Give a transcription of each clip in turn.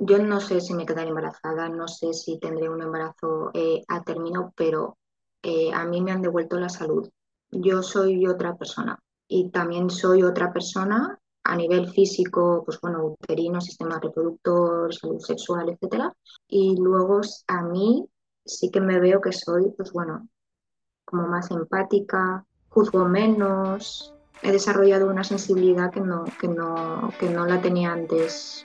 yo no sé si me quedaré embarazada, no sé si tendré un embarazo eh, a término, pero eh, a mí me han devuelto la salud. Yo soy otra persona y también soy otra persona a nivel físico, pues bueno, uterino, sistema reproductor, salud sexual, etcétera. Y luego a mí sí que me veo que soy, pues bueno, como más empática, juzgo menos, he desarrollado una sensibilidad que no, que no, que no la tenía antes.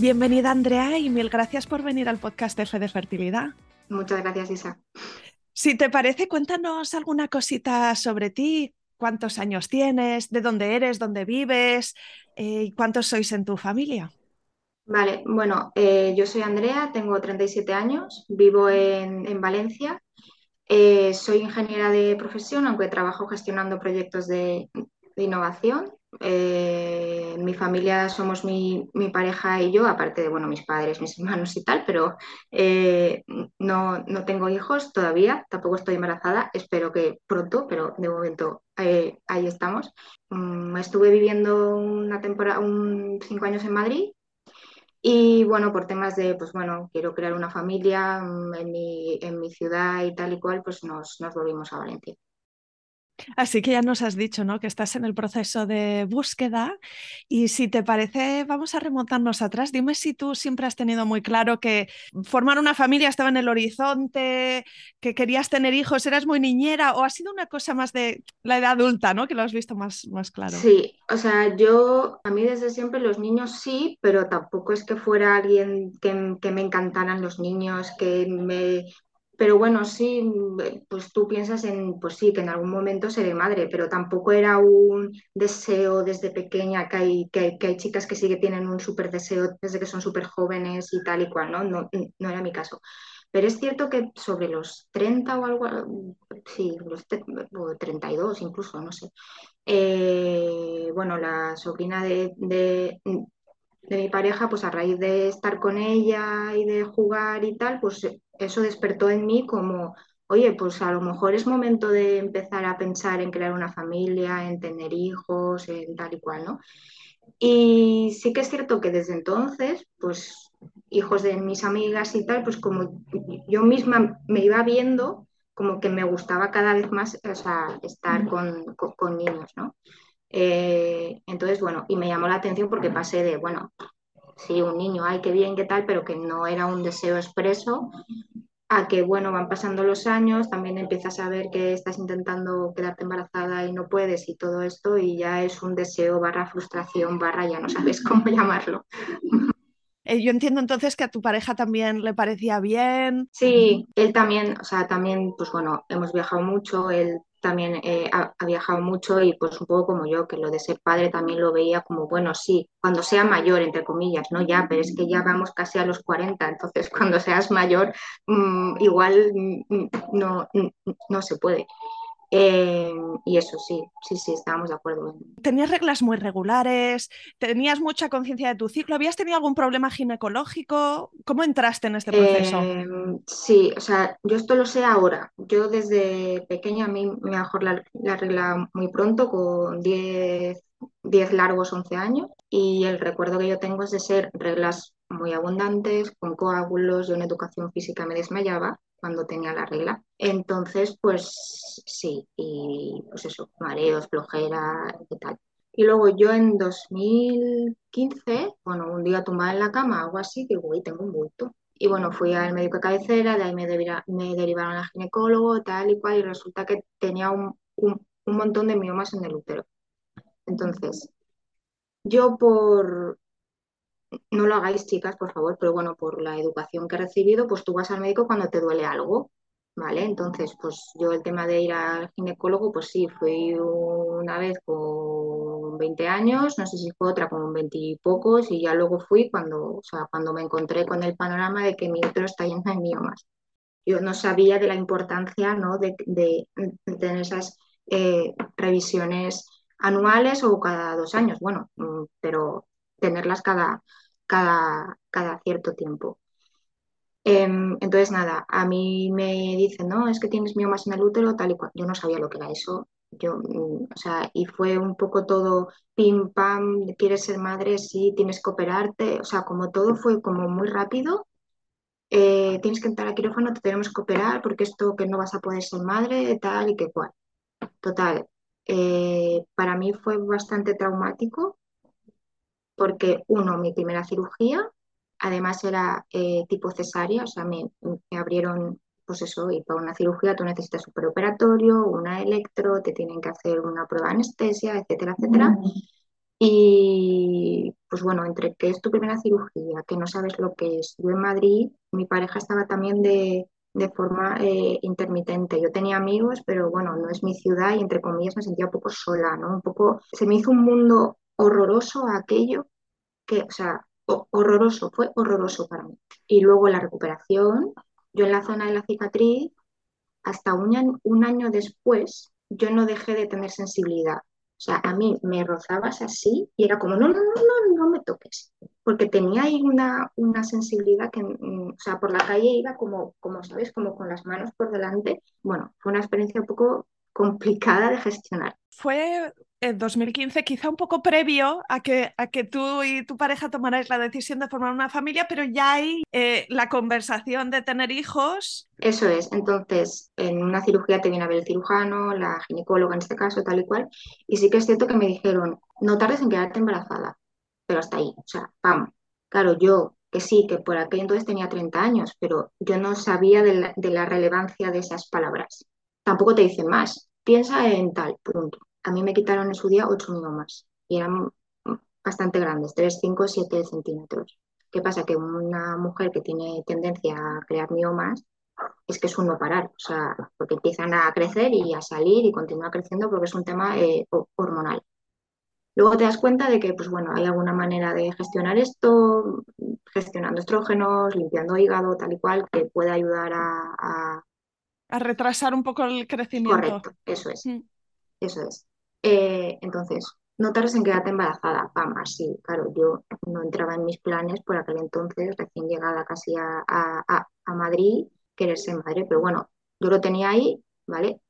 Bienvenida Andrea y mil gracias por venir al podcast de Fe de Fertilidad. Muchas gracias Isa. Si te parece, cuéntanos alguna cosita sobre ti, cuántos años tienes, de dónde eres, dónde vives eh, y cuántos sois en tu familia. Vale, bueno, eh, yo soy Andrea, tengo 37 años, vivo en, Valencia, eh, soy ingeniera de profesión, aunque trabajo gestionando proyectos de, de innovación eh, mi familia somos mi, pareja y yo, aparte de bueno, mis padres, mis hermanos y tal, pero eh, no, no, tengo hijos todavía, tampoco estoy embarazada, espero que pronto, pero de momento eh, ahí estamos. Mm, estuve viviendo una temporada, un, cinco años en Madrid y bueno, por temas de, pues bueno, quiero crear una familia mm, en mi, en mi ciudad y tal y cual, pues nos, nos volvimos a Valencia. Así que ya nos has dicho ¿no? que estás en el proceso de búsqueda y si te parece, vamos a remontarnos atrás. Dime si tú siempre has tenido muy claro que formar una familia estaba en el horizonte, que querías tener hijos, eras muy niñera o ha sido una cosa más de la edad adulta, ¿no? que lo has visto más, más claro. Sí, o sea, yo, a mí desde siempre los niños sí, pero tampoco es que fuera alguien que, que me encantaran los niños, que me pero bueno, sí, pues tú piensas en, pues sí, que en algún momento seré madre, pero tampoco era un deseo desde pequeña, que hay, que hay, chicas que sí que tienen un súper deseo desde que son súper jóvenes y tal y cual, ¿no? ¿no? No era mi caso. Pero es cierto que sobre los 30 o algo, sí, los 32 incluso, no sé. Eh, bueno, la sobrina de, de mi pareja, pues a raíz de estar con ella y de jugar y tal, pues eso despertó en mí como, oye, pues a lo mejor es momento de empezar a pensar en crear una familia, en tener hijos, en tal y cual, ¿no? Y sí que es cierto que desde entonces, pues hijos de mis amigas y tal, pues como yo misma me iba viendo como que me gustaba cada vez más o sea, estar con, con, niños, ¿no? Eh, entonces, bueno, y me llamó la atención porque pasé de, bueno, sí, un niño, ay, qué bien, qué tal, pero que no era un deseo expreso, a que, bueno, van pasando los años, también empiezas a ver que estás intentando quedarte embarazada y no puedes y todo esto, y ya es un deseo barra frustración, barra ya no sabes cómo llamarlo. Eh, yo entiendo entonces que a tu pareja también le parecía bien. Sí, él también, o sea, también, pues bueno, hemos viajado mucho, él también eh, ha, viajado mucho y pues un poco como yo, que lo de ser padre también lo veía como, bueno, sí, cuando sea mayor, entre comillas, ¿no? Ya, pero es que ya vamos casi a los 40, entonces cuando seas mayor, mmm, igual mmm, no, no se puede. Eh, y eso sí, sí, sí, estábamos de acuerdo. ¿Tenías reglas muy regulares? ¿Tenías mucha conciencia de tu ciclo? ¿Habías tenido algún problema ginecológico? ¿Cómo entraste en este proceso? Eh, sí, o sea, yo esto lo sé ahora. Yo desde pequeña a mí me mejor la, la regla muy pronto, con 10, 10 largos, 11 años, y el recuerdo que yo tengo es de ser reglas muy abundantes, con coágulos, de una educación física me desmayaba cuando tenía la regla. Entonces, pues sí, y pues eso, mareos, flojera y tal. Y luego yo en 2015, bueno, un día tumbada en la cama, algo así, digo, uy, tengo un bulto. Y bueno, fui al médico de cabecera, de ahí me, me derivaron al ginecólogo, tal y cual, y resulta que tenía un, un, un montón de miomas en el útero. Entonces, yo por, no lo hagáis chicas, por favor, pero bueno, por la educación que he recibido, pues tú vas al médico cuando te duele algo, ¿vale? Entonces, pues yo el tema de ir al ginecólogo, pues sí, fui una vez con 20 años, no sé si fue otra con 20 y pocos, y ya luego fui cuando, o sea, cuando me encontré con el panorama de que mi útero está lleno de miomas. Yo no sabía de la importancia, ¿no? de, de, tener esas eh, revisiones anuales o cada dos años, bueno, pero tenerlas cada, cada, cada cierto tiempo. Eh, entonces, nada, a mí me dicen, no, es que tienes miomas en el útero, tal y cual. Yo no sabía lo que era eso. Yo, o sea, y fue un poco todo pim pam, quieres ser madre, sí, tienes que operarte, o sea, como todo fue como muy rápido. Eh, tienes que entrar a quirófano, te tenemos que operar porque esto que no vas a poder ser madre, tal y que cual. Total, eh, para mí fue bastante traumático porque uno, mi primera cirugía, además era eh, tipo cesárea, o sea, me, me, abrieron, pues eso, y para una cirugía tú necesitas un preoperatorio, una electro, te tienen que hacer una prueba de anestesia, etcétera, etcétera. Mm. Y pues bueno, entre que es tu primera cirugía, que no sabes lo que es, yo en Madrid, mi pareja estaba también de, de forma eh, intermitente. Yo tenía amigos, pero bueno, no es mi ciudad y entre comillas me sentía un poco sola, ¿no? Un poco, se me hizo un mundo horroroso aquello que, o sea, horroroso, fue horroroso para mí. Y luego la recuperación, yo en la zona de la cicatriz, hasta un año, un año después, yo no dejé de tener sensibilidad. O sea, a mí me rozabas así y era como, no, no, no, no, no me toques. Porque tenía ahí una, una sensibilidad que, o sea, por la calle iba como, como, ¿sabes? Como con las manos por delante. Bueno, fue una experiencia un poco complicada de gestionar. Fue en 2015, quizá un poco previo a que, a que tú y tu pareja tomarais la decisión de formar una familia, pero ya hay eh, la conversación de tener hijos. Eso es, entonces en una cirugía te viene a ver el cirujano, la ginecóloga en este caso, tal y cual, y sí que es cierto que me dijeron, no tardes en quedarte embarazada, pero hasta ahí, o sea, pam. Claro, yo que sí, que por aquel entonces tenía 30 años, pero yo no sabía de la, de la relevancia de esas palabras. Tampoco te dicen más, piensa en tal, punto a mí me quitaron en su día 8 miomas y eran bastante grandes, 3, 5, 7 centímetros. ¿Qué pasa? Que una mujer que tiene tendencia a crear miomas es que es un no parar, o sea, porque empiezan a crecer y a salir y continúa creciendo porque es un tema eh, hormonal. Luego te das cuenta de que, pues bueno, hay alguna manera de gestionar esto, gestionando estrógenos, limpiando hígado, tal y cual, que puede ayudar a... A, a retrasar un poco el crecimiento. Correcto, eso es. Mm. Eso es. Eh, entonces, no tardes en quedarte embarazada, pam, así, claro, yo no entraba en mis planes por aquel entonces, recién llegada casi a, a, a Madrid, querer ser madre, pero bueno, yo lo tenía ahí, ¿vale?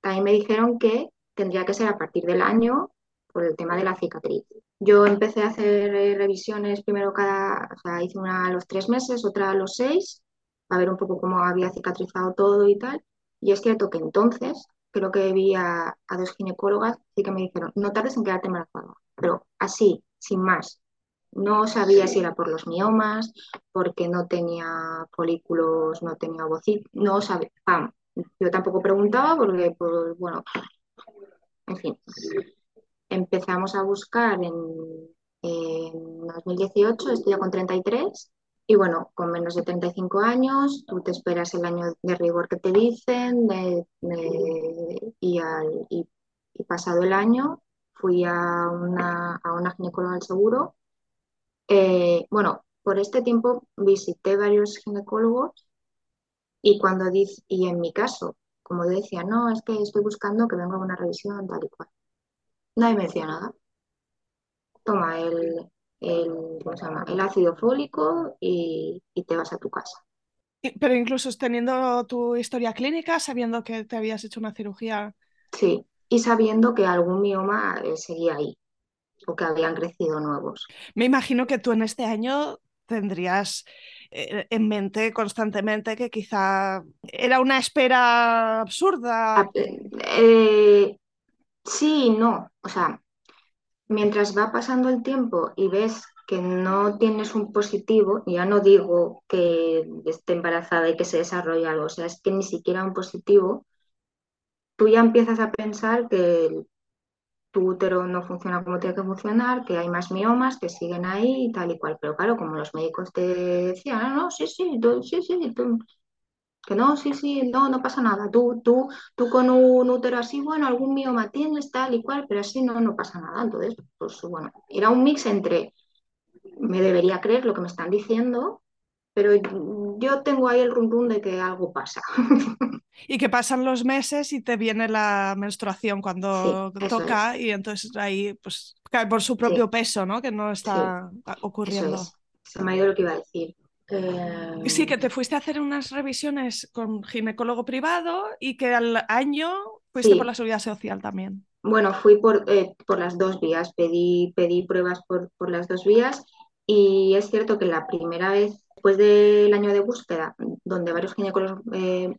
También me dijeron que tendría que ser a partir del año por el tema de la cicatriz. Yo empecé a hacer eh, revisiones primero cada, o sea, hice una a los tres meses, otra a los seis, a ver un poco cómo había cicatrizado todo y tal. Y es cierto que entonces creo que vi a, a, dos ginecólogas y que me dijeron, no tardes en quedarte embarazada, pero así, sin más. No sabía si era por los miomas, porque no tenía folículos, no tenía ovocitos, no sabía. Yo tampoco preguntaba porque, pues, bueno, en fin. Empezamos a buscar en, en 2018, estoy ya con 33 y bueno, con menos de 35 años, tú te esperas el año de rigor que te dicen y, pasado el año fui a una, a una ginecóloga del seguro. Eh, bueno, por este tiempo visité varios ginecólogos y cuando dice, y en mi caso, como decía, no, es que estoy buscando que venga una revisión tal y cual. Nadie me decía nada. Toma el, el, el ácido fólico y, te vas a tu casa. Pero incluso teniendo tu historia clínica, sabiendo que te habías hecho una cirugía. Sí, y sabiendo que algún mioma eh, seguía ahí o que habían crecido nuevos. Me imagino que tú en este año tendrías eh, en mente constantemente que quizá era una espera absurda. Eh, sí, no. O sea, mientras va pasando el tiempo y ves que no tienes un positivo, ya no digo que esté embarazada y que se desarrolle algo, o sea, es que ni siquiera un positivo, tú ya empiezas a pensar que tu útero no funciona como tiene que funcionar, que hay más miomas que siguen ahí y tal y cual. Pero claro, como los médicos te decían, no, no, sí, sí, sí, sí, que no, sí, sí, no, no pasa nada. Tú, tú, tú con un útero así, bueno, algún mioma tienes, tal y cual, pero así no, no pasa nada. Entonces, pues bueno, era un mix entre me debería creer lo que me están diciendo, pero yo tengo ahí el rum de que algo pasa. Y que pasan los meses y te viene la menstruación cuando toca y entonces ahí pues cae por su propio peso, ¿no? Que no está ocurriendo. Se me ha ido lo que iba a decir. Sí, que te fuiste a hacer unas revisiones con ginecólogo privado y que al año fuiste por la seguridad social también. Bueno, fui por, eh, por las dos vías, pedí, pedí pruebas por, por, las dos vías y es cierto que la primera vez, después del año de búsqueda, donde varios ginecólogos eh,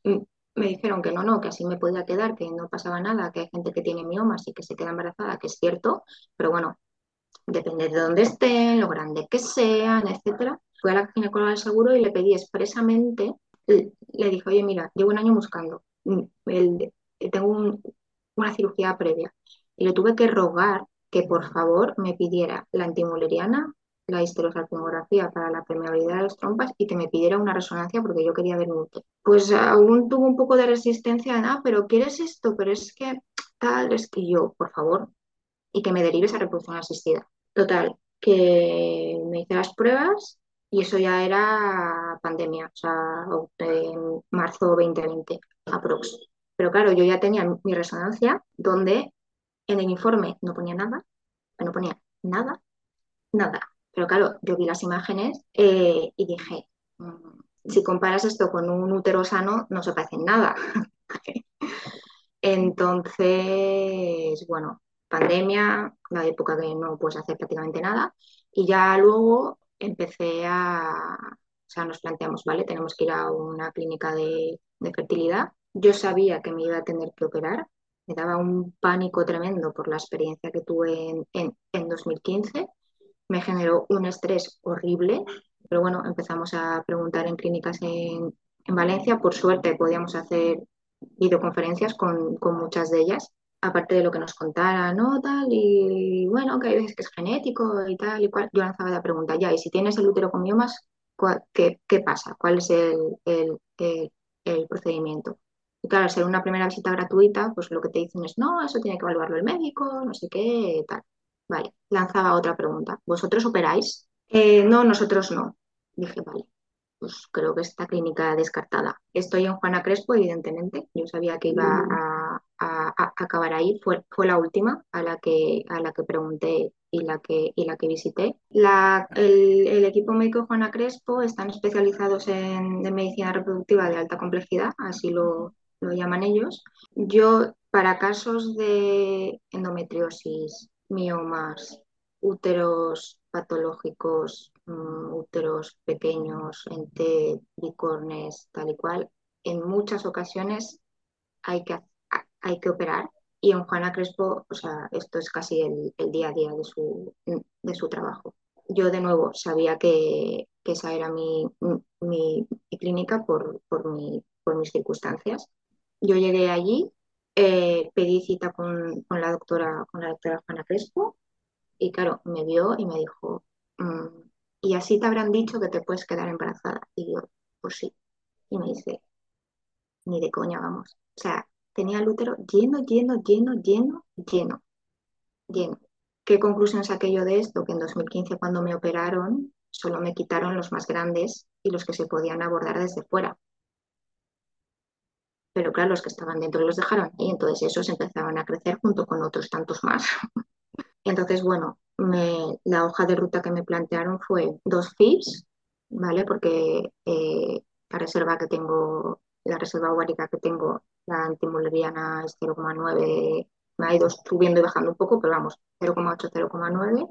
me dijeron que no, no, que así me podía quedar, que no pasaba nada, que hay gente que tiene miomas y que se queda embarazada, que es cierto, pero bueno, depende de dónde estén, lo grande que sean, etcétera fui a la ginecóloga del seguro y le pedí expresamente, le dije, oye, mira, llevo un año buscando, mm, tengo una cirugía previa y le tuve que rogar que por favor me pidiera la antimuleriana, la histerosalpingografía para la permeabilidad de las trompas y que me pidiera una resonancia porque yo quería ver útero. Pues aún tuvo un poco de resistencia, ah, pero ¿quieres esto? Pero es que tal, es que yo, por favor, y que me derives a reproducción asistida. Total, que me hice las pruebas y eso ya era pandemia, o sea, en marzo 2020, aprox. Pero claro, yo ya tenía mi resonancia donde en el informe no ponía nada, no ponía nada, nada. Pero claro, yo vi las imágenes eh, y dije, mm, si comparas esto con un útero sano, no se parece en nada. Entonces, bueno, pandemia, la época que no puedes hacer prácticamente nada. Y ya luego empecé a, o sea, nos planteamos, ¿vale? Tenemos que ir a una clínica de, fertilidad. Yo sabía que me iba a tener que operar, me daba un pánico tremendo por la experiencia que tuve en, en, 2015, me generó un estrés horrible, pero bueno, empezamos a preguntar en clínicas en, en Valencia, por suerte podíamos hacer videoconferencias con, con muchas de ellas aparte de lo que nos contara, ¿no? Tal, y bueno, que hay veces que es genético y tal y cual, yo lanzaba la pregunta, ya, y si tienes el útero con miomas, ¿qué, qué pasa? ¿Cuál es el, el, el, procedimiento? Y claro, al ser una primera visita gratuita, pues lo que te dicen es, no, eso tiene que evaluarlo el médico, no sé qué, tal. Vale, lanzaba otra pregunta, ¿vosotros operáis? Eh, no, nosotros no. Dije, vale, pues creo que esta clínica descartada. Estoy en Juana Crespo, evidentemente. Yo sabía que iba a, acabar ahí. Fue, fue, la última a la que, a la que pregunté y la que, y la que visité. La, el, equipo médico de Juana Crespo están especializados en, medicina reproductiva de alta complejidad, así lo, lo llaman ellos. Yo, para casos de endometriosis, miomas, úteros patológicos, mm, úteros pequeños, ente, bicornes, tal y cual, en muchas ocasiones hay que, hay que operar. Y en Juana Crespo, o sea, esto es casi el, día a día de su, de su trabajo. Yo de nuevo sabía que, esa era mi, mi, clínica por, por, mi, por mis circunstancias. Yo llegué allí, eh, pedí cita con, con, la doctora, con la doctora Juana Crespo, Y claro, me vio y me dijo, mm, y así te habrán dicho que te puedes quedar embarazada. Y yo, pues sí. Y me dice, ni de coña, vamos. O sea, tenía el útero lleno, lleno, lleno, lleno, lleno, lleno. ¿Qué conclusión saqué yo de esto? Que en 2015 cuando me operaron solo me quitaron los más grandes y los que se podían abordar desde fuera. Pero claro, los que estaban dentro los dejaron y entonces esos empezaban a crecer junto con otros tantos más. entonces, bueno, la hoja de ruta que me plantearon fue dos FIPS, ¿vale? Porque eh, la reserva que tengo, la reserva ovárica que tengo, la antimuleriana es 0,9, me ha ido subiendo y bajando un poco, pero vamos, 0,8, 0,9.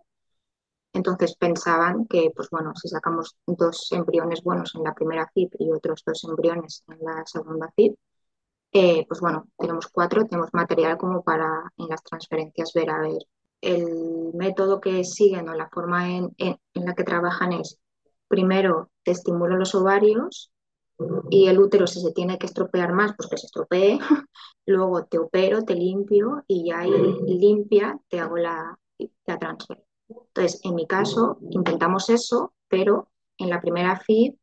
Entonces pensaban que, pues bueno, si sacamos dos embriones buenos en la primera FIP y otros dos embriones en la segunda FIP, eh, pues bueno, tenemos cuatro, tenemos material como para en las transferencias ver a ver. El método que siguen o la forma en, en la que trabajan es, primero te estimulo los ovarios y el útero si se tiene que estropear más, pues que se estropee, luego te opero, te limpio y ya ahí limpia te hago la, la transfer. Entonces, en mi caso, intentamos eso, pero en la primera FID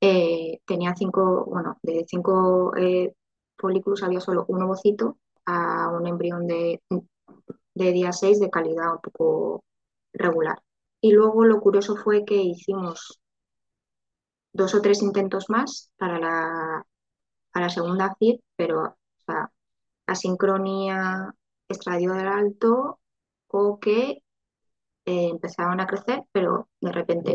eh, tenía cinco, bueno, de cinco eh, folículos había solo un ovocito a un embrión de, de día 6 de calidad un poco regular. Y luego lo curioso fue que hicimos dos o tres intentos más para la, para la segunda FID, pero o sea, asincronía, estradio del alto o que eh, empezaban a crecer, pero de repente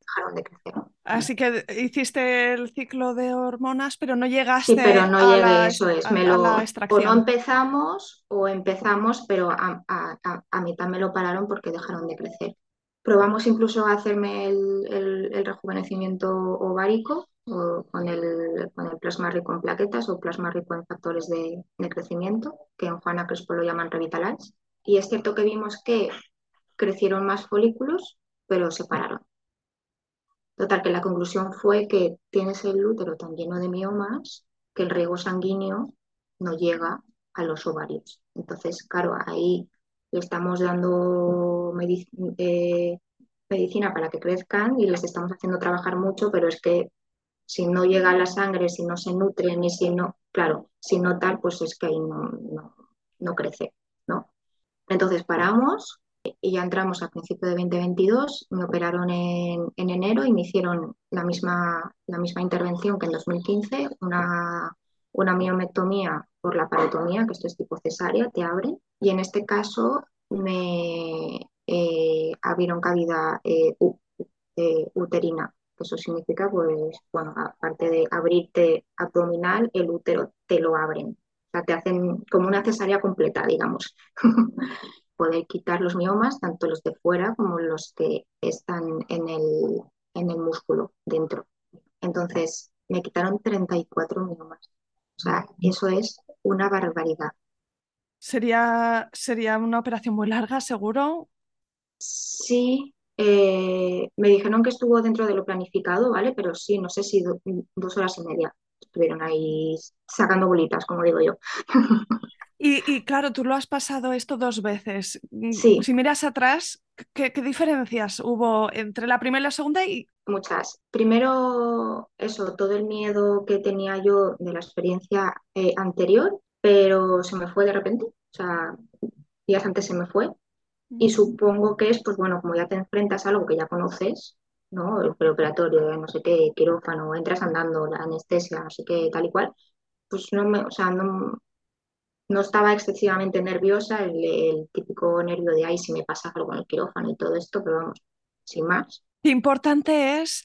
dejaron de crecer. Así que hiciste el ciclo de hormonas, pero no llegaste. Sí, pero no a llegué, la, eso es. a- Me a lo, la o no empezamos o empezamos, pero a, a, a, a mitad me lo pararon porque dejaron de crecer. Probamos incluso a hacerme el, el- rejuvenecimiento ovárico o con el, con el plasma rico en plaquetas o plasma rico en factores de, de crecimiento, que en Juana Crespo lo llaman Revitalize. Y es cierto que vimos que crecieron más folículos, pero se pararon. Total, que la conclusión fue que tienes el útero tan lleno de miomas que el riego sanguíneo no llega a los ovarios. Entonces, claro, ahí le estamos dando eh, medicina para que crezcan y les estamos haciendo trabajar mucho, pero es que si no llega la sangre, si no se nutren y si no, claro, si no tal, pues es que ahí no, no, crece, ¿no? Entonces paramos y ya entramos a principio de 2022, me operaron en, en enero y me hicieron la misma, la misma intervención que en 2015, una, una miomectomía por la parotomía, que esto es tipo cesárea, te abren, y en este caso me eh, abrieron cavidad eh, eh, uterina. Eso significa, pues, bueno, aparte de abrirte abdominal, el útero te lo abren. O sea, te hacen como una cesárea completa, digamos. poder quitar los miomas, tanto los de fuera como los que están en el, en el músculo dentro. Entonces, me quitaron 34 miomas. O sea, eso es una barbaridad. Sería, sería una operación muy larga, seguro. Sí, eh, me dijeron que estuvo dentro de lo planificado, ¿vale? Pero sí, no sé si do- dos horas y media estuvieron ahí sacando bolitas, como digo yo. Y, y claro, tú lo has pasado esto dos veces. Mm, Sí, Si miras atrás, ¿qué, qué diferencias hubo entre la primera y la segunda? Y muchas. Primero, eso, todo el miedo que tenía yo de la experiencia eh, anterior, pero se me fue de repente. O sea, días antes se me fue. Y supongo que es, pues bueno, como ya te enfrentas a algo que ya conoces, ¿no? El preoperatorio, no sé qué, quirófano, entras andando, la anestesia, no sé qué, tal y cual, pues no me, o sea, no, no estaba excesivamente nerviosa, el, el típico nervio de, ay, si me pasa algo en el quirófano y todo esto, pero vamos, sin más. Qué importante es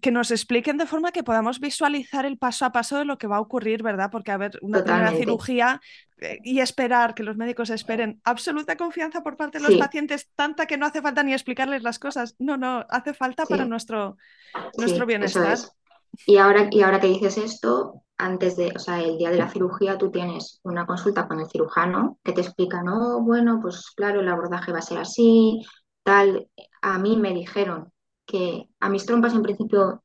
que nos expliquen de forma que podamos visualizar el paso a paso de lo que va a ocurrir, ¿verdad? Porque, a ver, una primera cirugía eh, y esperar que los médicos esperen absoluta confianza por parte de los Sí, pacientes, tanta que no hace falta ni explicarles las cosas. No, no, hace falta para nuestro, nuestro sí, bienestar. es. Y ahora, y ahora que dices esto, antes de, o sea, el día de la cirugía, tú tienes una consulta con el cirujano que te explica, no, bueno, pues claro, el abordaje va a ser así, tal. A mí me dijeron que a mis trompas en principio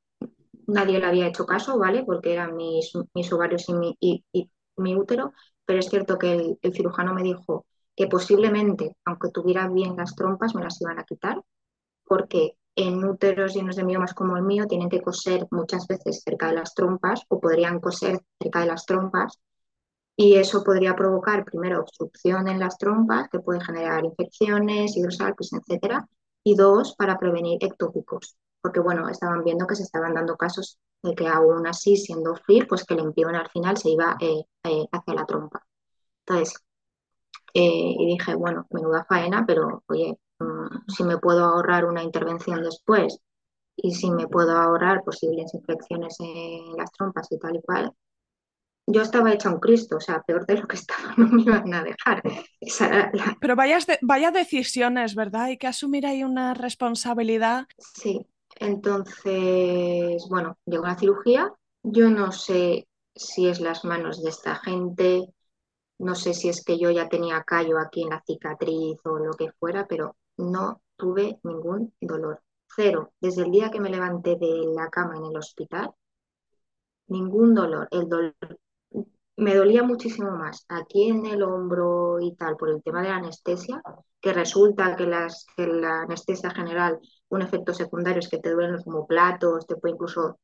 nadie le había hecho caso, ¿vale? Porque eran mis, ovarios y mi, útero, pero es cierto que el, el cirujano me dijo, que posiblemente, aunque tuviera bien las trompas, me las iban a quitar, porque en úteros llenos de miomas como el mío tienen que coser muchas veces cerca de las trompas o podrían coser cerca de las trompas y eso podría provocar primero obstrucción en las trompas que puede generar infecciones, hidrosalpis, etcétera, y dos, para prevenir ectópicos, porque bueno, estaban viendo que se estaban dando casos de que aún así, siendo FIR, pues que el empión al final se iba eh, eh, hacia la trompa. Entonces, eh, y dije, bueno, menuda faena, pero oye, mm, si me puedo ahorrar una intervención después y si me puedo ahorrar posibles infecciones en las trompas y tal y cual, yo estaba hecha un Cristo, o sea, peor de lo que estaba, no me iban a dejar. Pero vayas vaya decisiones, ¿verdad? Hay que asumir ahí una responsabilidad. Sí, entonces, bueno, llegó la cirugía. Yo no sé si es las manos de esta gente, no sé si es que yo ya tenía callo aquí en la cicatriz o lo que fuera, pero no tuve ningún dolor. Cero. Desde el día que me levanté de la cama en el hospital, ningún dolor. El dolor me dolía muchísimo más aquí en el hombro y tal por el tema de la anestesia, que resulta que, las, que la anestesia general, un efecto secundario es que te duelen los homoplatos, te puede incluso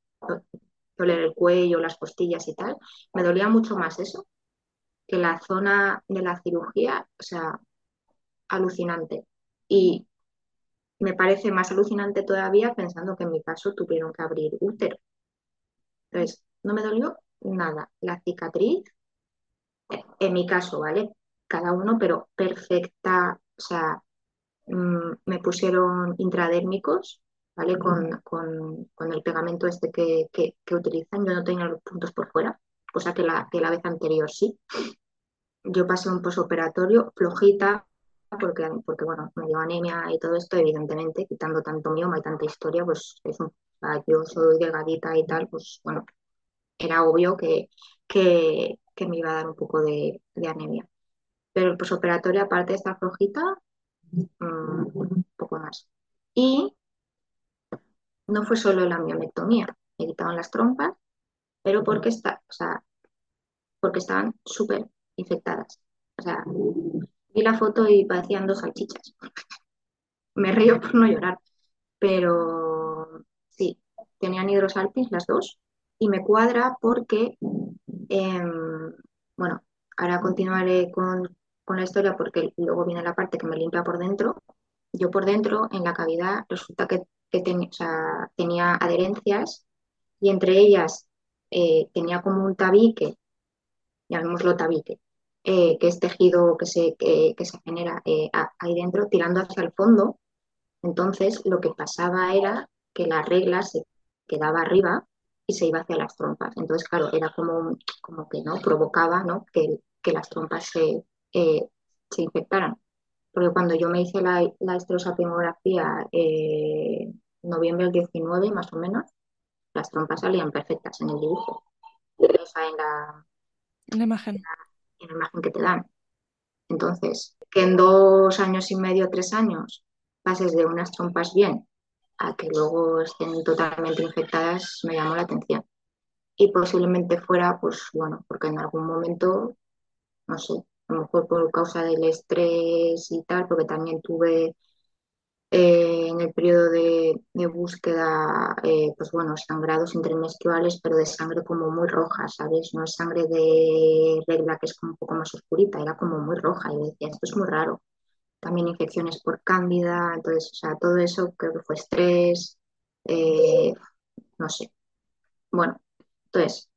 doler el cuello, las costillas y tal. Me dolía mucho más eso que la zona de la cirugía, o sea, alucinante. Y me parece más alucinante todavía pensando que en mi caso tuvieron que abrir útero. Entonces, no me dolió nada. La cicatriz, en mi caso, ¿vale? Cada uno, pero perfecta, o sea, mm, me pusieron intradérmicos, ¿vale? Con, el pegamento este que, utilizan. Yo no tenía los puntos por fuera, cosa que la, que la vez anterior sí. Yo pasé un posoperatorio flojita, porque, porque bueno, me dio anemia y todo esto, evidentemente, quitando tanto mioma y tanta historia, pues es un, yo soy delgadita y tal, pues bueno, era obvio que, que, me iba a dar un poco de, anemia. Pero el posoperatorio, aparte de esta flojita, mm, un poco más. Y no fue solo la miomettomía, me quitaban las trompas, pero porque, está, o sea, porque estaban súper infectadas. O sea, vi la foto y parecían dos salchichas. me río por no llorar, pero sí, tenían hidrosalpis las dos y me cuadra porque, em, bueno, ahora continuaré con, la historia porque luego viene la parte que me limpia por dentro. Yo por dentro, en la cavidad, resulta que, tenía adherencias y entre ellas eh, tenía como un tabique, llamémoslo tabique, eh, que es tejido que se, que se genera eh, ahí dentro, tirando hacia el fondo. Entonces, lo que pasaba era que la regla se quedaba arriba y se iba hacia las trompas. Entonces, claro, era como, como que no provocaba ¿no? Que, que las trompas se, eh, se infectaran. Porque cuando yo me hice la, la estrosapimografía eh, noviembre del 19, más o menos, las trompas salían perfectas en el dibujo. en la, imagen. En la, imagen que te dan. Entonces, que en dos años y medio, tres años, pases de unas trompas bien a que luego estén totalmente infectadas me llamó la atención. Y posiblemente fuera, pues bueno, porque en algún momento, no sé, a lo mejor por causa del estrés y tal, porque también tuve eh, en el periodo de, búsqueda, eh, pues bueno, sangrados intermenstruales, pero de sangre como muy roja, ¿sabes? No es sangre de regla que es como un poco más oscurita, era como muy roja. Y decía, esto es muy raro también infecciones por cándida, entonces, o sea, todo eso creo que fue estrés, eh, no sé. Bueno, entonces,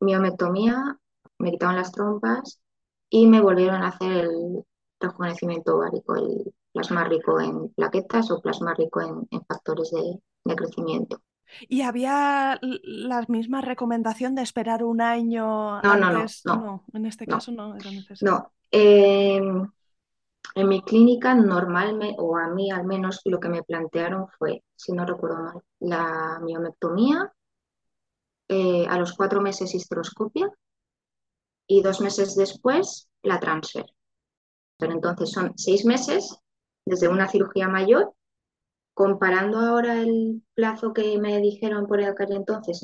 miometomía, me quitaron las trompas y me volvieron a hacer el rejuvenecimiento ovárico, el plasma rico en plaquetas o plasma rico en, factores de, crecimiento. ¿Y había la misma recomendación de esperar un año no, antes? No, no, no. en este caso no era necesario. No, eh, en mi clínica normalmente, o a mí al menos, lo que me plantearon fue, si no recuerdo mal, la miomectomía, eh, a los cuatro meses histeroscopia y dos meses después la transfer. Pero entonces son seis meses desde una cirugía mayor, comparando ahora el plazo que me dijeron por aquel entonces,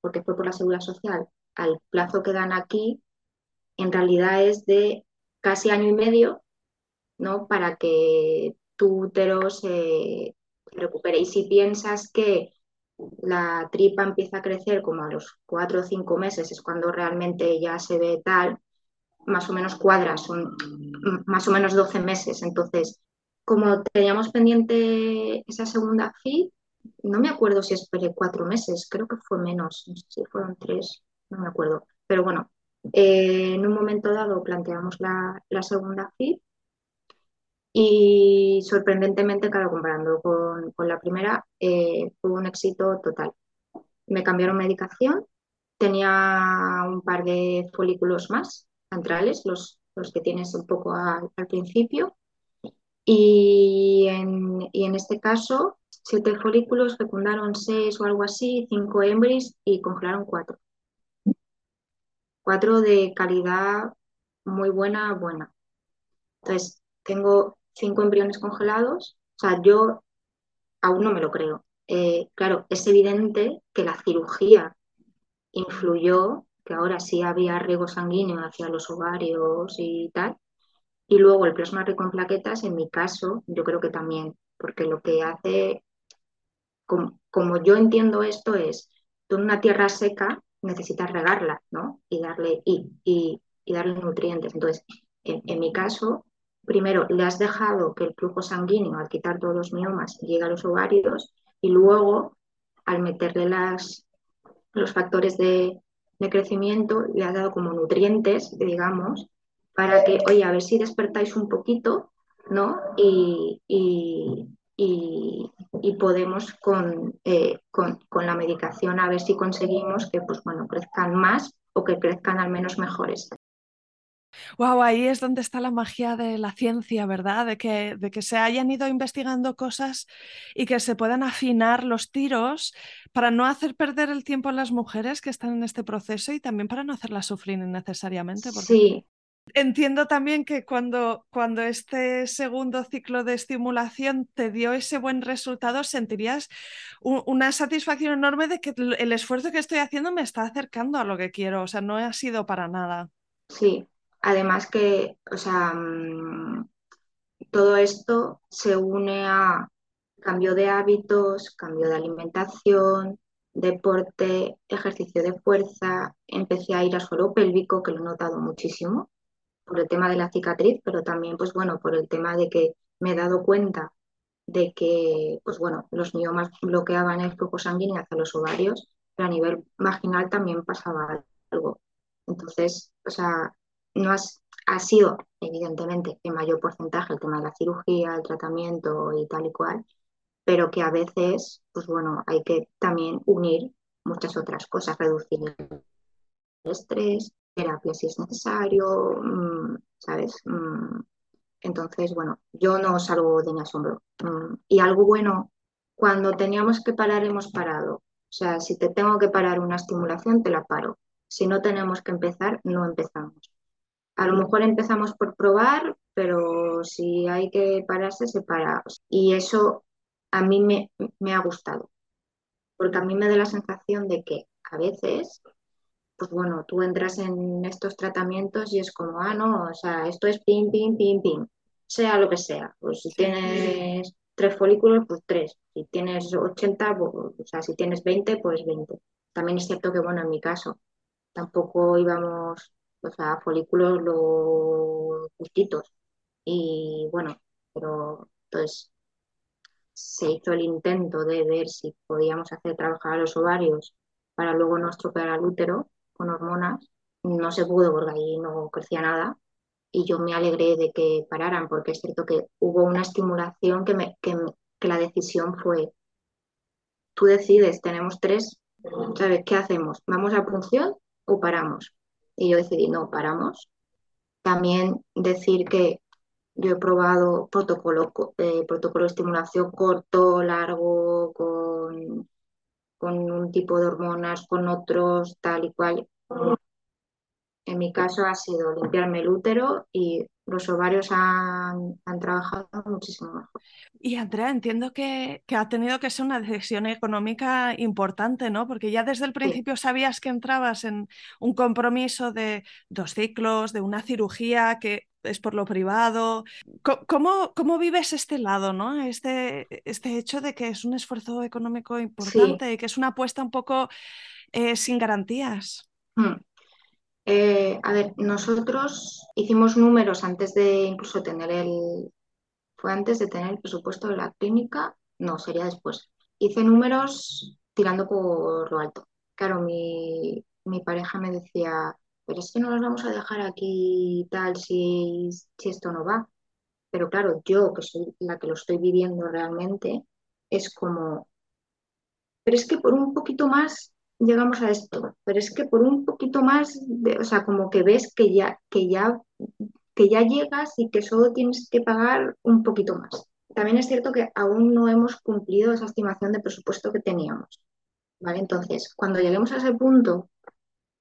porque fue por la seguridad social, al plazo que dan aquí, en realidad es de casi año y medio ¿no? Para que tu útero se recupere. Y si piensas que la tripa empieza a crecer como a los cuatro o cinco meses, es cuando realmente ya se ve tal, más o menos cuadra, son más o menos 12 meses. Entonces, como teníamos pendiente esa segunda FIT, no me acuerdo si esperé cuatro meses, creo que fue menos, no sé si fueron tres, no me acuerdo. Pero bueno, eh, en un momento dado planteamos la, segunda FIT y sorprendentemente, claro, comparando con, la primera, eh, fue un éxito total. Me cambiaron medicación, tenía un par de folículos más centrales, los, los que tienes un poco al principio, y en, y en este caso siete folículos fecundaron seis o algo así, cinco embris y congelaron cuatro. Cuatro de calidad muy buena, buena. Entonces, tengo cinco embriones congelados. O sea, yo aún no me lo creo. Eh, claro, es evidente que la cirugía influyó, que ahora sí había riego sanguíneo hacia los ovarios y tal. Y luego el plasma rico en plaquetas, en mi caso, yo creo que también, porque lo que hace como, yo entiendo esto es, tú en una tierra seca necesitas regarla, ¿no? Y darle, y, y, darle nutrientes. Entonces, en, mi caso, primero le has dejado que el flujo sanguíneo, al quitar todos los miomas, llegue a los ovarios y luego, al meterle las, los factores de, crecimiento, le has dado como nutrientes, digamos, para que, oye, a ver si despertáis un poquito, ¿no? y, y, podemos eh, con, con, la medicación a ver si conseguimos que pues, bueno, crezcan más o que crezcan al menos mejores. Wow, ahí es donde está la magia de la ciencia, ¿verdad? De que, de que se hayan ido investigando cosas y que se puedan afinar los tiros para no hacer perder el tiempo a las mujeres que están en este proceso y también para no hacerlas sufrir innecesariamente. Sí, Entiendo también que cuando, cuando este segundo ciclo de estimulación te dio ese buen resultado, sentirías una satisfacción enorme de que el esfuerzo que estoy haciendo me está acercando a lo que quiero, o sea, no ha sido para nada. Sí, además que, o sea, mm, todo esto se une a cambio de hábitos, cambio de alimentación, deporte, ejercicio de fuerza, empecé a ir a suelo pélvico, que lo he notado muchísimo por el tema de la cicatriz, pero también, pues bueno, por el tema de que me he dado cuenta de que, pues bueno, los miomas bloqueaban el flujo sanguíneo hacia los ovarios, pero a nivel vaginal también pasaba algo. Entonces, o sea, no has, ha sido, evidentemente, en mayor porcentaje el tema de la cirugía, el tratamiento y tal y cual, pero que a veces, pues bueno, hay que también unir muchas otras cosas, reducir el estrés, terapia si es necesario, mm, ¿sabes? Mm, entonces, bueno, yo no salgo de mi asombro. Mm, y algo bueno, cuando teníamos que parar, hemos parado. O sea, si te tengo que parar una estimulación, te la paro. Si no tenemos que empezar, no empezamos. A lo mejor empezamos por probar, pero si hay que pararse, se para. Y eso a mí me, me ha gustado, porque a mí me da la sensación de que a veces pues bueno, tú entras en estos tratamientos y es como, ah, no, o sea, esto es pim, pim, pim, pim, sea lo que sea. Pues si tienes tres folículos, pues tres. Si tienes 80, pues, o sea, si tienes 20, pues 20. También es cierto que, bueno, en mi caso, tampoco íbamos, o sea, folículos los justitos. Y bueno, pero entonces se hizo el intento de ver si podíamos hacer trabajar a los ovarios para luego no estropear al útero con hormonas, no se pudo porque ahí no crecía nada y yo me alegré de que pararan porque es cierto que hubo una estimulación que, me, que, la decisión fue, tú decides, tenemos tres, ¿sabes qué hacemos? ¿Vamos a punción o paramos? Y yo decidí, no, paramos. También decir que yo he probado protocolo, eh, protocolo de estimulación corto, largo, con con un tipo de hormonas, con otros, tal y cual. En mi caso ha sido limpiarme el útero y los ovarios han, trabajado muchísimo mejor. Y Andrea, entiendo que, ha tenido que ser una decisión económica importante, ¿no? Porque ya desde el principio sabías que entrabas en un compromiso de dos ciclos, de una cirugía que es por lo privado. ¿Cómo, cómo vives este lado, ¿no? Este, este hecho de que es un esfuerzo económico importante y que es una apuesta un poco eh, sin garantías. Hmm. Eh, a ver, nosotros hicimos números antes de incluso tener el, fue antes de tener el presupuesto de la clínica, no, sería después. Hice números tirando por lo alto. Claro, mi, mi pareja me decía, pero es que no nos vamos a dejar aquí tal si, si esto no va. Pero claro, yo que soy la que lo estoy viviendo realmente, es como, pero es que por un poquito más llegamos a esto, pero es que por un poquito más, o sea, como que ves que ya, que ya, que ya llegas y que solo tienes que pagar un poquito más. También es cierto que aún no hemos cumplido esa estimación de presupuesto que teníamos. ¿vale? Entonces, cuando lleguemos a ese punto,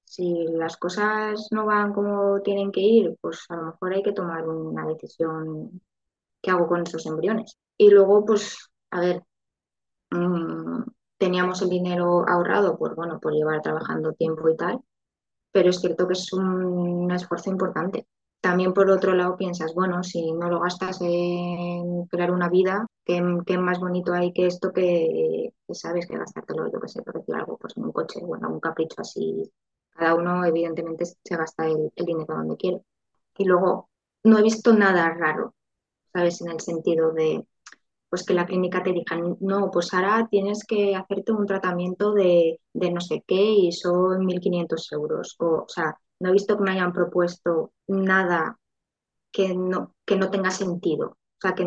si las cosas no van como tienen que ir, pues a lo mejor hay que tomar una decisión qué hago con esos embriones. Y luego, pues, a ver, mmm, teníamos el dinero ahorrado, pues bueno, por llevar trabajando tiempo y tal, pero es cierto que es un, esfuerzo importante. También por otro lado piensas, bueno, si no lo gastas en crear una vida, ¿qué, más bonito hay que esto que, sabes que gastártelo, yo que sé, por decir algo, pues en un coche, bueno, un capricho así. Cada uno evidentemente se gasta el, el dinero donde quiere. Y luego, no he visto nada raro, ¿sabes? En el sentido de, pues que la clínica te diga, no, pues ahora tienes que hacerte un tratamiento de, no sé qué y son 1.500 euros. O, o sea, no he visto que me hayan propuesto nada que no, que no tenga sentido. O sea, que,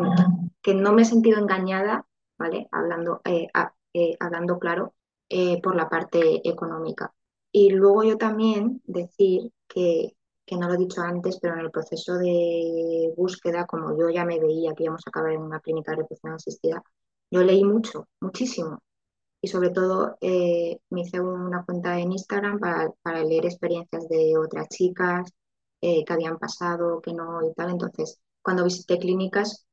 que no me he sentido engañada, ¿vale? Hablando, eh, eh, hablando claro, eh, por la parte económica. Y luego yo también decir que que no lo he dicho antes, pero en el proceso de búsqueda, como yo ya me veía que íbamos a acabar en una clínica de reproducción asistida, yo leí mucho, muchísimo. Y sobre todo eh, me hice una cuenta en Instagram para, leer experiencias de otras chicas eh, que habían pasado, que no y tal. Entonces, cuando visité clínicas,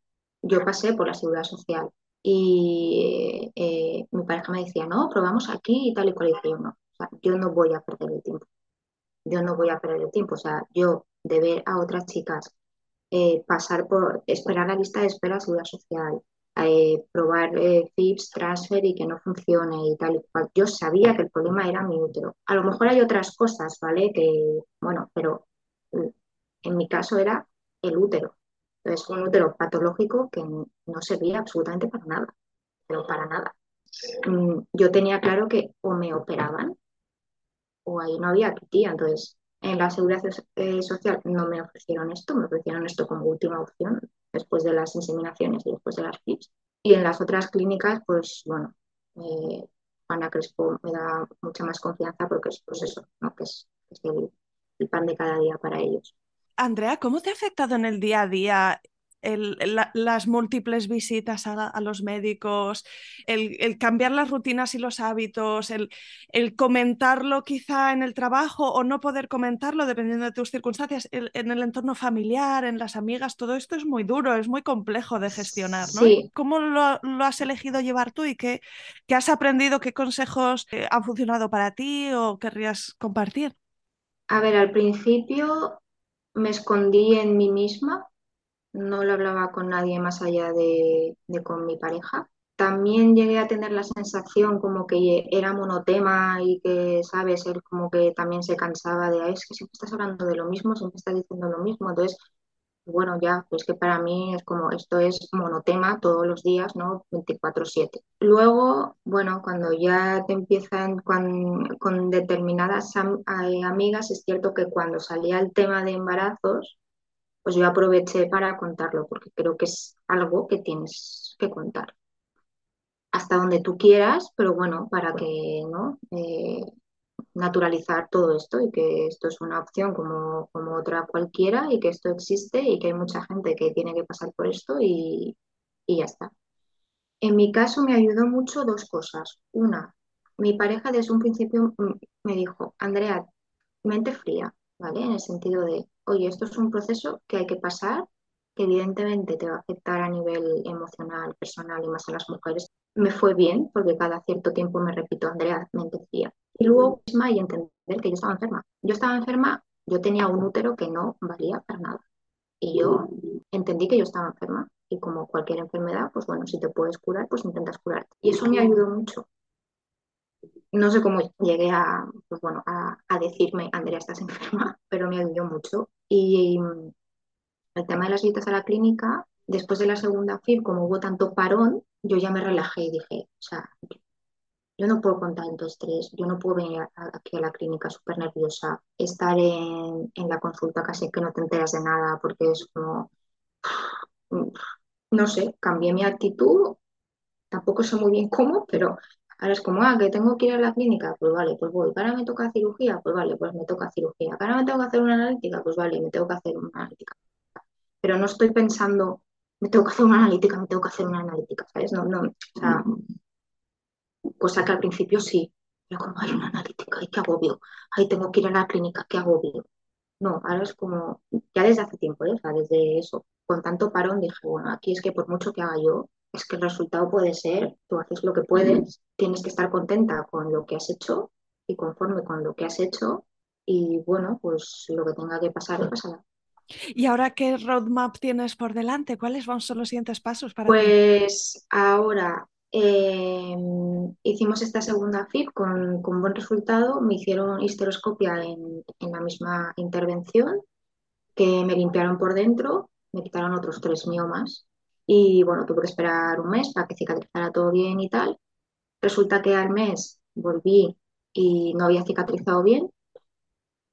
yo pasé por la seguridad social y eh, mi pareja me decía, no, probamos aquí y tal y cual. Y yo, no, yo no voy a perder el tiempo yo no voy a perder el tiempo. O sea, yo de ver a otras chicas eh, pasar por, esperar la lista de espera a seguridad social, eh, probar eh, FIPS, transfer y que no funcione y tal y cual. Yo sabía que el problema era mi útero. A lo mejor hay otras cosas, ¿vale? Que, bueno, pero en mi caso era el útero. Entonces, un útero patológico que no servía absolutamente para nada, pero para nada. Mm, yo tenía claro que o me operaban o ahí no había tía. Entonces, en la seguridad eh, social no me ofrecieron esto, me ofrecieron esto como última opción después de las inseminaciones y después de las FIPS. Y en las otras clínicas, pues bueno, eh, Ana Crespo me da mucha más confianza porque es pues eso, ¿no? que es, el pan de cada día para ellos. Andrea, ¿cómo te ha afectado en el día a día las múltiples visitas a, los médicos, el, cambiar las rutinas y los hábitos, el, comentarlo quizá en el trabajo o no poder comentarlo dependiendo de tus circunstancias, en el entorno familiar, en las amigas, todo esto es muy duro, es muy complejo de gestionar. ¿no? ¿Cómo lo, has elegido llevar tú y qué, qué has aprendido, qué consejos eh, han funcionado para ti o querrías compartir? A ver, al principio me escondí en mí misma no lo hablaba con nadie más allá de, con mi pareja. También llegué a tener la sensación como que era monotema y que, sabes, él como que también se cansaba de, es que siempre estás hablando de lo mismo, siempre estás diciendo lo mismo. Entonces, bueno, ya, pues que para mí es como, esto es monotema todos los días, ¿no? 24/7. Luego, bueno, cuando ya te empiezan con, con determinadas amigas, es cierto que cuando salía el tema de embarazos, pues yo aproveché para contarlo, porque creo que es algo que tienes que contar. Hasta donde tú quieras, pero bueno, para que, ¿no? Eh, naturalizar todo esto y que esto es una opción como, como otra cualquiera y que esto existe y que hay mucha gente que tiene que pasar por esto y, y ya está. En mi caso me ayudó mucho dos cosas. Una, mi pareja desde un principio me dijo, Andrea, mente fría, ¿vale? En el sentido de, oye, esto es un proceso que hay que pasar, que evidentemente te va a afectar a nivel emocional, personal y más a las mujeres. Me fue bien porque cada cierto tiempo me repito, Andrea, me decía. Y luego misma y entender que yo estaba enferma. Yo estaba enferma, yo tenía un útero que no valía para nada. Y yo entendí que yo estaba enferma y como cualquier enfermedad, pues bueno, si te puedes curar, pues intentas curarte. Y eso me ayudó mucho. No sé cómo llegué a, pues bueno, a, a decirme, Andrea, estás enferma, pero me ayudó mucho. Y mm, el tema de las visitas a la clínica, después de la segunda FIB, como hubo tanto parón, yo ya me relajé y dije, o sea, yo no puedo con tanto estrés, yo no puedo venir aquí a la clínica súper nerviosa, estar en, en, la consulta casi que no te enteras de nada porque es como, no sé, cambié mi actitud, tampoco sé muy bien cómo, pero ahora es como, ah, que tengo que ir a la clínica, pues vale, pues voy, ahora me toca cirugía, pues vale, pues me toca cirugía, ahora me tengo que hacer una analítica, pues vale, me tengo que hacer una analítica. Pero no estoy pensando, me tengo que hacer una analítica, me tengo que hacer una analítica, ¿sabes? No, no, o sea, cosa que al principio sí, pero como hay una analítica, ay, qué agobio, ay, tengo que ir a la clínica, qué agobio. No, ahora es como, ya desde hace tiempo, ¿eh? o sea, desde eso, con tanto parón dije, bueno, aquí es que por mucho que haga yo, es que el resultado puede ser, tú haces lo que puedes, tienes que estar contenta con lo que has hecho y conforme con lo que has hecho y bueno, pues lo que tenga que pasar, pasará. ¿Y ahora qué roadmap tienes por delante? ¿Cuáles van son los siguientes pasos para Pues ti? ahora eh, hicimos esta segunda FIP con, con, buen resultado. Me hicieron histeroscopia en, en, la misma intervención, que me limpiaron por dentro, me quitaron otros tres miomas. Y bueno, tuve que esperar un mes para que cicatrizara todo bien y tal. Resulta que al mes volví y no había cicatrizado bien.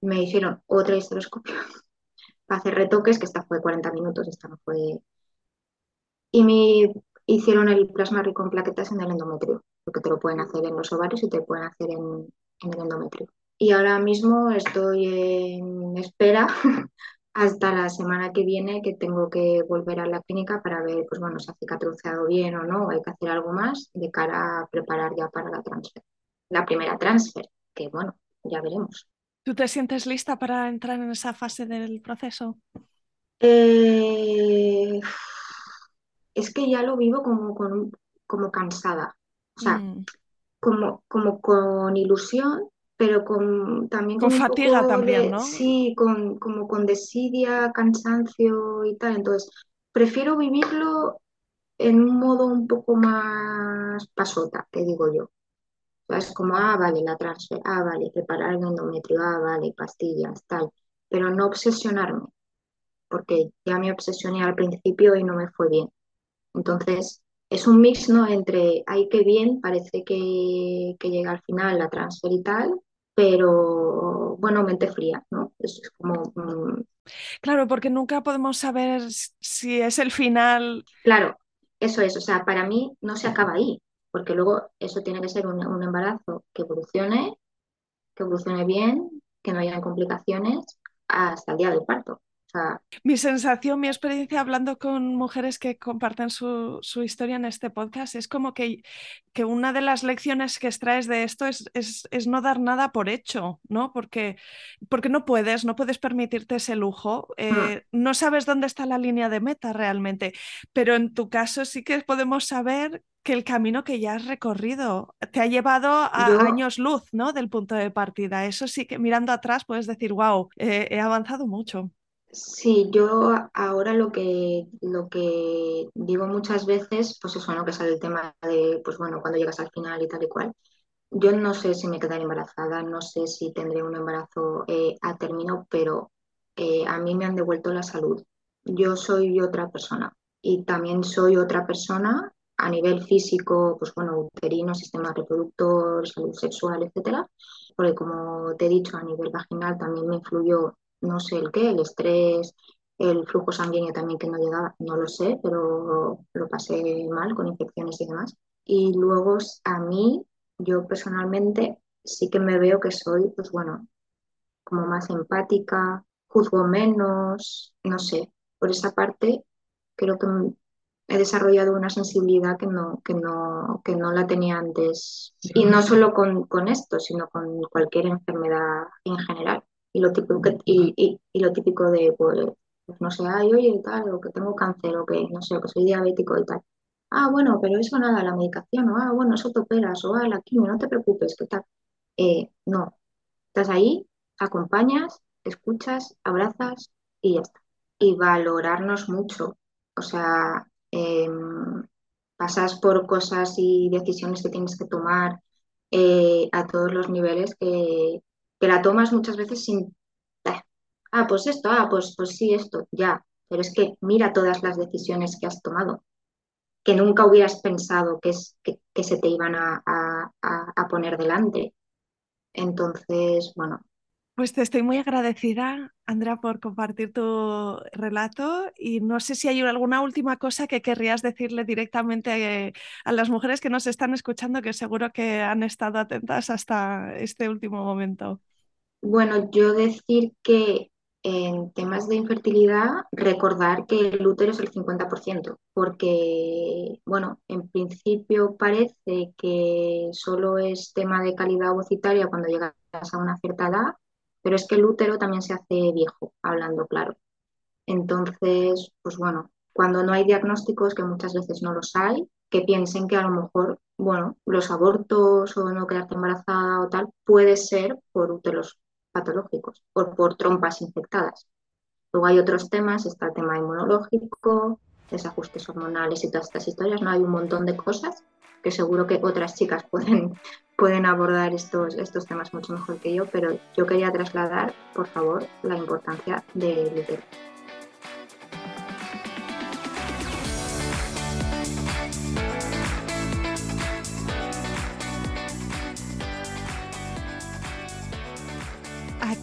Me hicieron otra histeroscopia para hacer retoques, que esta fue 40 minutos, esta no fue. Y me hicieron el plasma rico en plaquetas en el endometrio, porque te lo pueden hacer en los ovarios y te pueden hacer en, en el endometrio. Y ahora mismo estoy en espera hasta la semana que viene que tengo que volver a la clínica para ver, pues bueno, si ha cicatrizado bien o no, hay que hacer algo más de cara a preparar ya para la transfer. La primera transfer, que bueno, ya veremos. ¿Tú te sientes lista para entrar en esa fase del proceso? Eh, es que ya lo vivo como, como, como cansada, o sea, mm. como, como con ilusión, pero con también con, con fatiga también, de, ¿no? Sí, con, como con desidia, cansancio y tal. Entonces, prefiero vivirlo en un modo un poco más pasota, que digo yo. O sea, es como, ah, vale, la transfer, ah, vale, preparar el endometrio, ah, vale, pastillas, tal. Pero no obsesionarme, porque ya me obsesioné al principio y no me fue bien. Entonces, es un mix, ¿no? Entre, ay, qué bien, parece que, que llega al final la transfer y tal, pero bueno, mente fría, ¿no? Es como... Mmm... Claro, porque nunca podemos saber si es el final. Claro, eso es, o sea, para mí no se acaba ahí, porque luego eso tiene que ser un, un embarazo que evolucione, que evolucione bien, que no haya complicaciones hasta el día del parto. Sea, mi sensación, mi experiencia hablando con mujeres que comparten su, su, historia en este podcast es como que, que una de las lecciones que extraes de esto es, es, es, no dar nada por hecho, ¿no? Porque, porque no puedes, no puedes permitirte ese lujo, eh, mm. no sabes dónde está la línea de meta realmente, pero en tu caso sí que podemos saber que el camino que ya has recorrido te ha llevado a Yo... años luz, ¿no? Del punto de partida. Eso sí que mirando atrás puedes decir, wow, eh, he avanzado mucho. Sí, yo ahora lo que, lo que digo muchas veces, pues eso, ¿no? Que sale el tema de, pues bueno, cuando llegas al final y tal y cual. Yo no sé si me quedaré embarazada, no sé si tendré un embarazo eh, a término, pero eh, a mí me han devuelto la salud. Yo soy otra persona y también soy otra persona a nivel físico, pues bueno, uterino, sistema reproductor, salud sexual, etcétera. Porque como te he dicho, a nivel vaginal también me influyó no sé el qué, el estrés, el flujo sanguíneo también que no llegaba, no lo sé, pero lo pasé mal con infecciones y demás. Y luego a mí, yo personalmente, sí que me veo que soy, pues bueno, como más empática, juzgo menos, no sé, por esa parte creo que he desarrollado una sensibilidad que no, que no, que no la tenía antes. Y no solo con, con esto, sino con cualquier enfermedad en general y lo típico, y, y, y, lo típico de, pues, no sé, ay, oye, tal, o que tengo cáncer, o que, no sé, o que soy diabético y tal. Ah, bueno, pero eso nada, la medicación, o ah, bueno, eso te operas, o ah, la quimio, no te preocupes, ¿qué tal? Eh, no, estás ahí, acompañas, escuchas, abrazas y ya está. y valorarnos mucho. O sea, em, pasas por cosas y decisiones que tienes que tomar eh, a todos los niveles que, que, la tomas muchas veces sin, eh, ah, pues esto, ah, pues, pues sí, esto, ya, pero es que mira todas las decisiones que has tomado, que nunca hubieras pensado que, es, que, se te iban a, a, a poner delante. Entonces, bueno, pues te estoy muy agradecida, Andrea, por compartir tu relato y no sé si hay alguna última cosa que querrías decirle directamente a las mujeres que nos están escuchando, que seguro que han estado atentas hasta este último momento. Bueno, yo decir que en temas de infertilidad, recordar que el útero es el 50%, porque, bueno, en principio parece que solo es tema de calidad ovocitaria cuando llegas a una cierta edad, pero es que el útero también se hace viejo, hablando claro. Entonces, pues bueno, cuando no hay diagnósticos, que muchas veces no los hay, que piensen que a lo mejor, bueno, los abortos o no quedarte embarazada o tal, puede ser por úteros patológicos o por trompas infectadas. Luego hay otros temas, está el tema inmunológico, desajustes hormonales y todas estas historias, ¿no? Hay un montón de cosas que seguro que otras chicas pueden, pueden abordar estos, estos temas mucho mejor que yo, pero yo quería trasladar, por favor, la importancia del útero.